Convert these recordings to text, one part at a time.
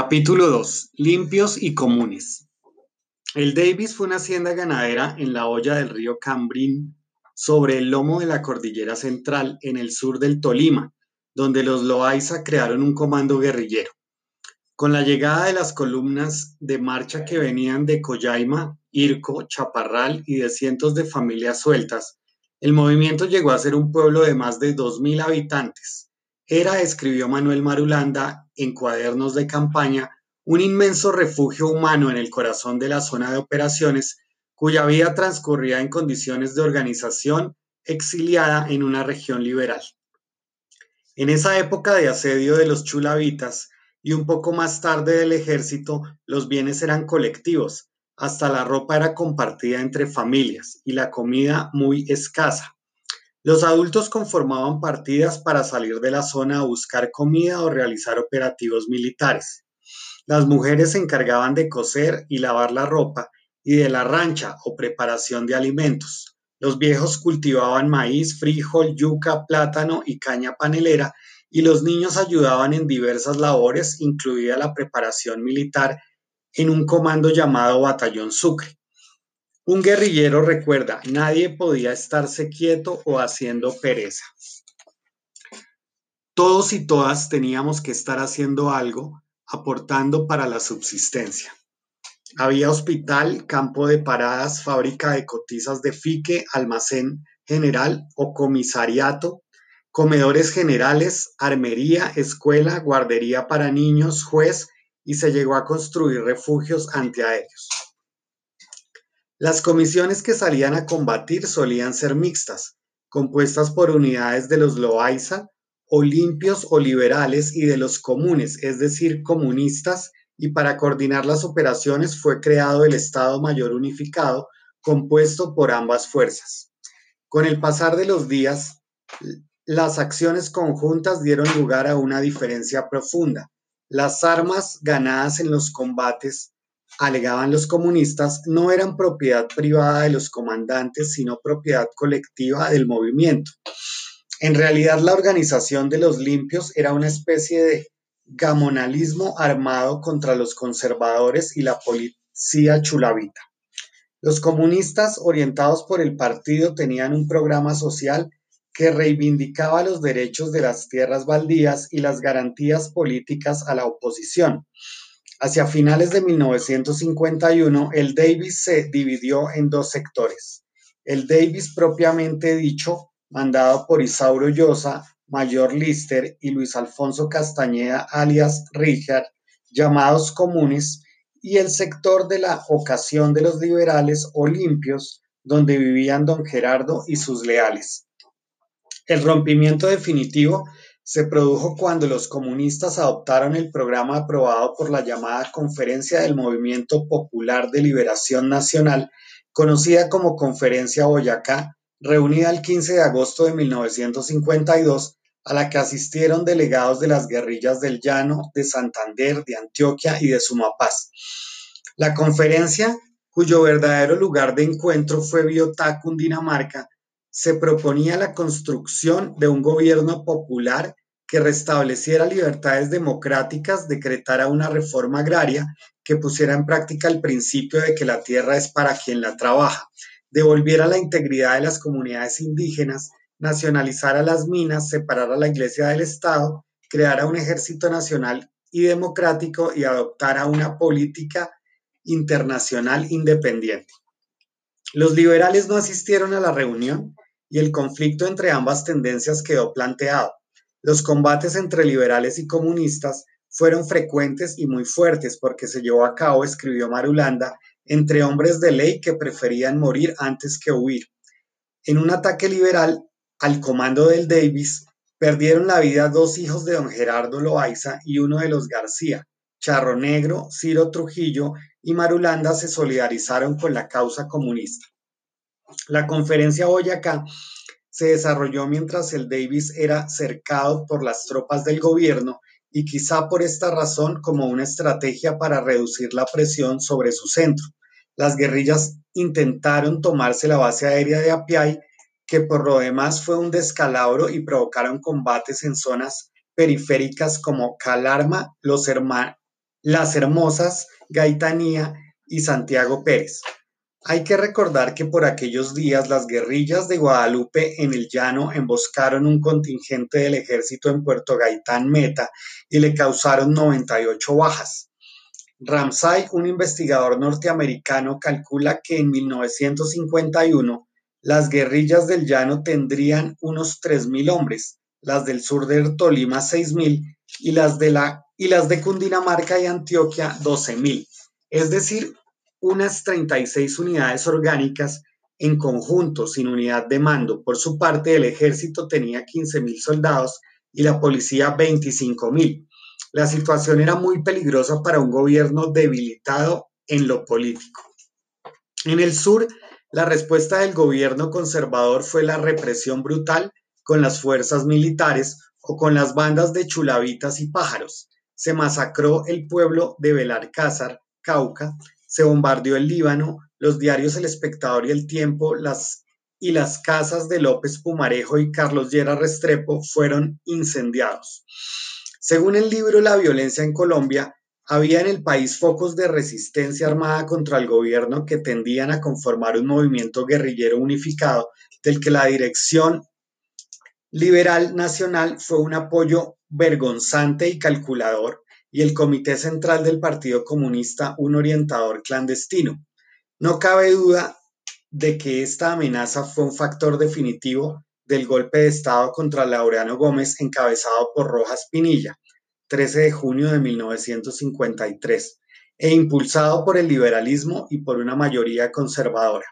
Capítulo 2. Limpios y comunes. El Davis fue una hacienda ganadera en la hoya del río Cambrín, sobre el lomo de la cordillera central, en el sur del Tolima, donde los Loaiza crearon un comando guerrillero. Con la llegada de las columnas de marcha que venían de Coyaima, Irco, Chaparral y de cientos de familias sueltas, el movimiento llegó a ser un pueblo de más de 2.000 habitantes. Era, escribió Manuel Marulanda en cuadernos de campaña, un inmenso refugio humano en el corazón de la zona de operaciones, cuya vida transcurría en condiciones de organización exiliada en una región liberal. En esa época de asedio de los chulavitas y un poco más tarde del ejército, los bienes eran colectivos, hasta la ropa era compartida entre familias y la comida muy escasa. Los adultos conformaban partidas para salir de la zona a buscar comida o realizar operativos militares. Las mujeres se encargaban de coser y lavar la ropa y de la rancha o preparación de alimentos. Los viejos cultivaban maíz, frijol, yuca, plátano y caña panelera y los niños ayudaban en diversas labores, incluida la preparación militar en un comando llamado Batallón Sucre. Un guerrillero recuerda, nadie podía estarse quieto o haciendo pereza. Todos y todas teníamos que estar haciendo algo, aportando para la subsistencia. Había hospital, campo de paradas, fábrica de cotizas de fique, almacén general o comisariato, comedores generales, armería, escuela, guardería para niños, juez y se llegó a construir refugios antiaéreos. Las comisiones que salían a combatir solían ser mixtas, compuestas por unidades de los Loaiza o limpios o liberales y de los comunes, es decir, comunistas, y para coordinar las operaciones fue creado el Estado Mayor Unificado, compuesto por ambas fuerzas. Con el pasar de los días, las acciones conjuntas dieron lugar a una diferencia profunda. Las armas ganadas en los combates alegaban los comunistas, no eran propiedad privada de los comandantes, sino propiedad colectiva del movimiento. En realidad, la organización de los limpios era una especie de gamonalismo armado contra los conservadores y la policía chulavita. Los comunistas, orientados por el partido, tenían un programa social que reivindicaba los derechos de las tierras baldías y las garantías políticas a la oposición. Hacia finales de 1951, el Davis se dividió en dos sectores. El Davis propiamente dicho, mandado por Isauro Llosa, Mayor Lister y Luis Alfonso Castañeda, alias Richard, llamados comunes, y el sector de la ocasión de los liberales o limpios, donde vivían don Gerardo y sus leales. El rompimiento definitivo se produjo cuando los comunistas adoptaron el programa aprobado por la llamada Conferencia del Movimiento Popular de Liberación Nacional, conocida como Conferencia Boyacá, reunida el 15 de agosto de 1952, a la que asistieron delegados de las guerrillas del Llano, de Santander, de Antioquia y de Sumapaz. La conferencia, cuyo verdadero lugar de encuentro fue Biotá, Cundinamarca, se proponía la construcción de un gobierno popular que restableciera libertades democráticas, decretara una reforma agraria que pusiera en práctica el principio de que la tierra es para quien la trabaja, devolviera la integridad de las comunidades indígenas, nacionalizara las minas, separara la iglesia del Estado, creara un ejército nacional y democrático y adoptara una política internacional independiente. Los liberales no asistieron a la reunión y el conflicto entre ambas tendencias quedó planteado. Los combates entre liberales y comunistas fueron frecuentes y muy fuertes porque se llevó a cabo, escribió Marulanda, entre hombres de ley que preferían morir antes que huir. En un ataque liberal al comando del Davis, perdieron la vida dos hijos de don Gerardo Loaiza y uno de los García. Charro Negro, Ciro Trujillo y Marulanda se solidarizaron con la causa comunista. La conferencia Boyacá se desarrolló mientras el Davis era cercado por las tropas del gobierno y quizá por esta razón como una estrategia para reducir la presión sobre su centro. Las guerrillas intentaron tomarse la base aérea de Apiay, que por lo demás fue un descalabro y provocaron combates en zonas periféricas como Calarma, Los, Las Hermosas, Gaitanía y Santiago Pérez. Hay que recordar que por aquellos días las guerrillas de Guadalupe en el llano emboscaron un contingente del ejército en Puerto Gaitán Meta y le causaron 98 bajas. Ramsay, un investigador norteamericano, calcula que en 1951 las guerrillas del llano tendrían unos 3.000 hombres, las del sur de Tolima 6.000 y las de, y las de Cundinamarca y Antioquia 12.000, es decir, unas 36 unidades orgánicas en conjunto, sin unidad de mando. Por su parte, el ejército tenía 15.000 soldados y la policía 25.000. La situación era muy peligrosa para un gobierno debilitado en lo político. En el sur, la respuesta del gobierno conservador fue la represión brutal con las fuerzas militares o con las bandas de chulavitas y pájaros. Se masacró el pueblo de Belarcázar, Cauca, se bombardeó el Líbano, los diarios El Espectador y El Tiempo las, y las casas de López Pumarejo y Carlos Llera Restrepo fueron incendiados. Según el libro La violencia en Colombia, había en el país focos de resistencia armada contra el gobierno que tendían a conformar un movimiento guerrillero unificado del que la dirección liberal nacional fue un apoyo vergonzante y calculador y el Comité Central del Partido Comunista un orientador clandestino. No cabe duda de que esta amenaza fue un factor definitivo del golpe de Estado contra Laureano Gómez encabezado por Rojas Pinilla, 13 de junio de 1953, e impulsado por el liberalismo y por una mayoría conservadora.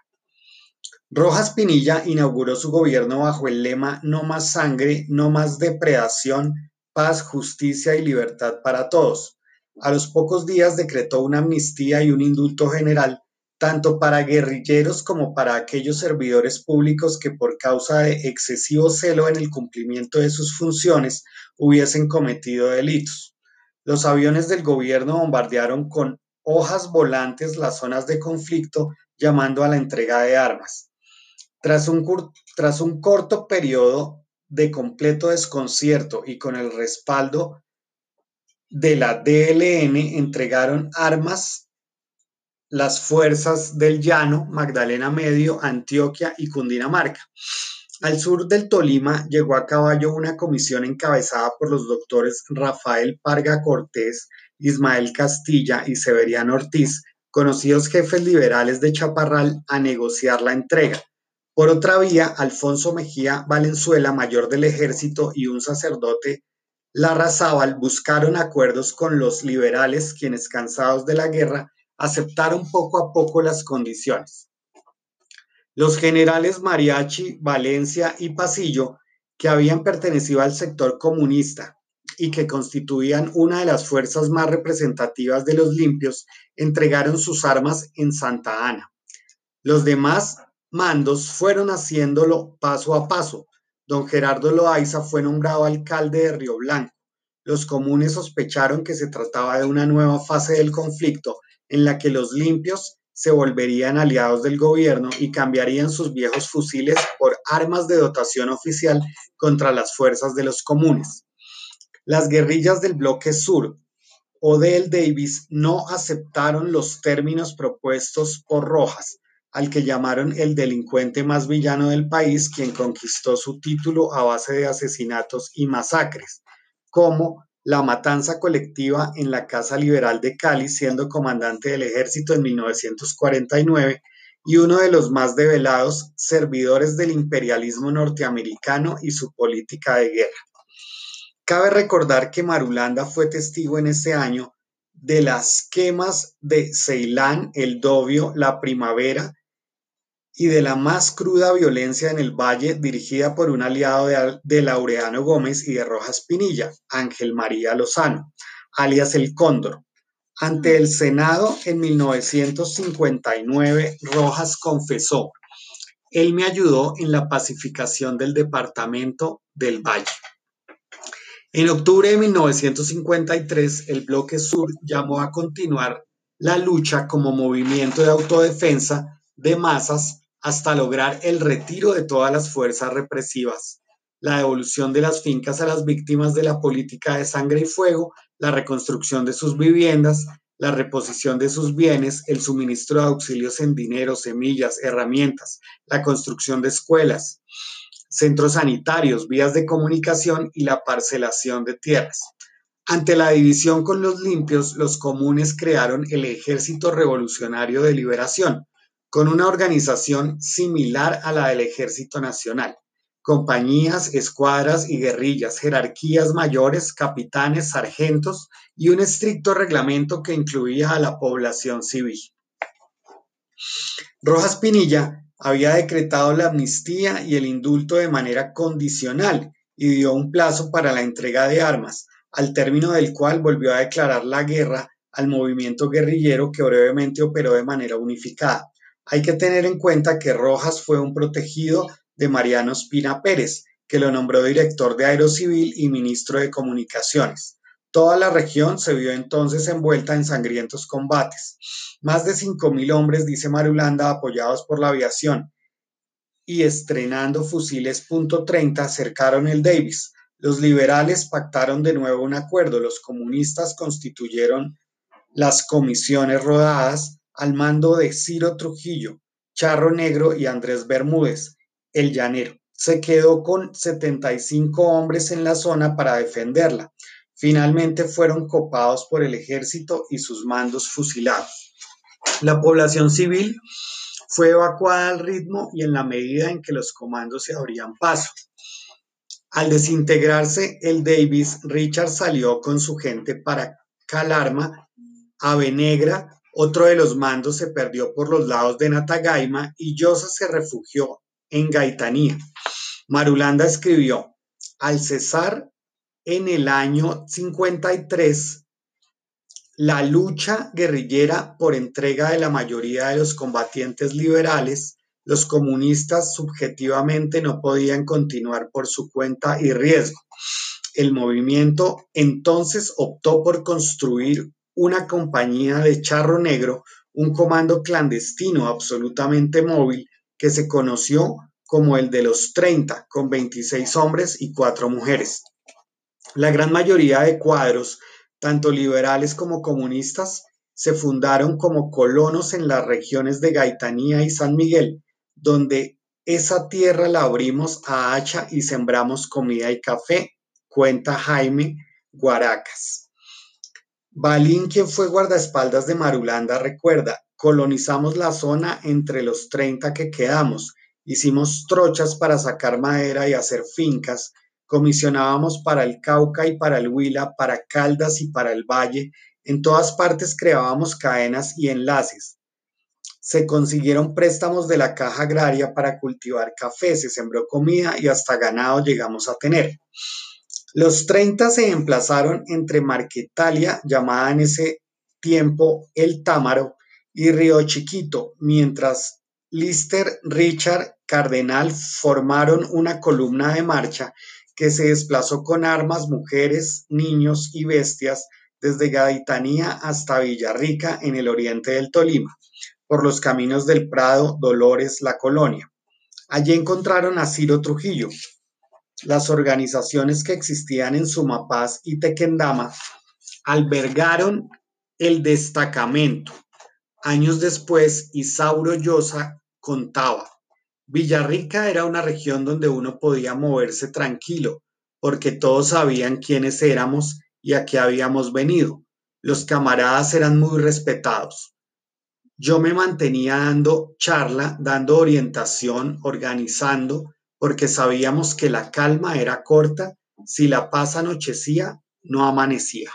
Rojas Pinilla inauguró su gobierno bajo el lema No más sangre, no más depredación, paz, justicia y libertad para todos. A los pocos días decretó una amnistía y un indulto general, tanto para guerrilleros como para aquellos servidores públicos que por causa de excesivo celo en el cumplimiento de sus funciones hubiesen cometido delitos. Los aviones del gobierno bombardearon con hojas volantes las zonas de conflicto llamando a la entrega de armas. Tras un, tras un corto periodo de completo desconcierto y con el respaldo de la DLN entregaron armas las fuerzas del Llano, Magdalena Medio, Antioquia y Cundinamarca. Al sur del Tolima llegó a caballo una comisión encabezada por los doctores Rafael Parga Cortés, Ismael Castilla y Severiano Ortiz, conocidos jefes liberales de Chaparral, a negociar la entrega. Por otra vía, Alfonso Mejía Valenzuela, mayor del ejército, y un sacerdote, Larrazábal, buscaron acuerdos con los liberales, quienes, cansados de la guerra, aceptaron poco a poco las condiciones. Los generales Mariachi, Valencia y Pasillo, que habían pertenecido al sector comunista y que constituían una de las fuerzas más representativas de los limpios, entregaron sus armas en Santa Ana. Los demás mandos fueron haciéndolo paso a paso. Don Gerardo Loaiza fue nombrado alcalde de Río Blanco. Los comunes sospecharon que se trataba de una nueva fase del conflicto en la que los limpios se volverían aliados del gobierno y cambiarían sus viejos fusiles por armas de dotación oficial contra las fuerzas de los comunes. Las guerrillas del bloque sur o del Davis no aceptaron los términos propuestos por Rojas, al que llamaron el delincuente más villano del país, quien conquistó su título a base de asesinatos y masacres, como la matanza colectiva en la Casa Liberal de Cali, siendo comandante del ejército en 1949, y uno de los más develados servidores del imperialismo norteamericano y su política de guerra. Cabe recordar que Marulanda fue testigo en ese año de las quemas de Ceilán, el Dobio, la Primavera y de la más cruda violencia en el Valle dirigida por un aliado de, Laureano Gómez y de Rojas Pinilla, Ángel María Lozano, alias El Cóndor. Ante el Senado en 1959, Rojas confesó, él me ayudó en la pacificación del departamento del Valle. En octubre de 1953, el Bloque Sur llamó a continuar la lucha como movimiento de autodefensa de masas hasta lograr el retiro de todas las fuerzas represivas, la devolución de las fincas a las víctimas de la política de sangre y fuego, la reconstrucción de sus viviendas, la reposición de sus bienes, el suministro de auxilios en dinero, semillas, herramientas, la construcción de escuelas, centros sanitarios, vías de comunicación y la parcelación de tierras. Ante la división con los limpios, los comunes crearon el Ejército Revolucionario de Liberación, con una organización similar a la del Ejército Nacional. Compañías, escuadras y guerrillas, jerarquías mayores, capitanes, sargentos y un estricto reglamento que incluía a la población civil. Rojas Pinilla había decretado la amnistía y el indulto de manera condicional y dio un plazo para la entrega de armas, al término del cual volvió a declarar la guerra al movimiento guerrillero que brevemente operó de manera unificada. Hay que tener en cuenta que Rojas fue un protegido de Mariano Espina Pérez, que lo nombró director de Aerocivil y ministro de Comunicaciones. Toda la región se vio entonces envuelta en sangrientos combates. Más de 5.000 hombres, dice Marulanda, apoyados por la aviación y estrenando fusiles .30, cercaron el Davis, los liberales pactaron de nuevo un acuerdo, los comunistas constituyeron las comisiones rodadas al mando de Ciro Trujillo, Charro Negro y Andrés Bermúdez, el llanero. Se quedó con 75 hombres en la zona para defenderla. Finalmente fueron copados por el ejército y sus mandos fusilados. La población civil fue evacuada al ritmo y en la medida en que los comandos se abrían paso. Al desintegrarse el Davis, Richard salió con su gente para Calarma, Avenegra, otro de los mandos se perdió por los lados de Natagaima y Llosa se refugió en Gaitanía. Marulanda escribió, al cesar en el año 53 la lucha guerrillera por entrega de la mayoría de los combatientes liberales, los comunistas subjetivamente no podían continuar por su cuenta y riesgo. El movimiento entonces optó por construir una compañía de charro negro, un comando clandestino absolutamente móvil que se conoció como el de los 30, con 26 hombres y 4 mujeres. La gran mayoría de cuadros, tanto liberales como comunistas, se fundaron como colonos en las regiones de Gaitanía y San Miguel, donde esa tierra la abrimos a hacha y sembramos comida y café, cuenta Jaime Guaracas. Balín, quien fue guardaespaldas de Marulanda, recuerda, colonizamos la zona entre los 30 que quedamos, hicimos trochas para sacar madera y hacer fincas, comisionábamos para el Cauca y para el Huila, para Caldas y para el Valle, en todas partes creábamos cadenas y enlaces, se consiguieron préstamos de la caja agraria para cultivar café, se sembró comida y hasta ganado llegamos a tener. Los 30 se emplazaron entre Marquetalia, llamada en ese tiempo El Támaro, y Río Chiquito, mientras Lister, Richard, Cardenal formaron una columna de marcha que se desplazó con armas, mujeres, niños y bestias desde Gaitanía hasta Villarrica en el oriente del Tolima por los caminos del Prado, Dolores, La Colonia. Allí encontraron a Ciro Trujillo. Las organizaciones que existían en Sumapaz y Tequendama albergaron el destacamento. Años después, Isauro Llosa contaba, Villarrica era una región donde uno podía moverse tranquilo, porque todos sabían quiénes éramos y a qué habíamos venido. Los camaradas eran muy respetados. Yo me mantenía dando charla, dando orientación, organizando, porque sabíamos que la calma era corta, si la paz anochecía, no amanecía.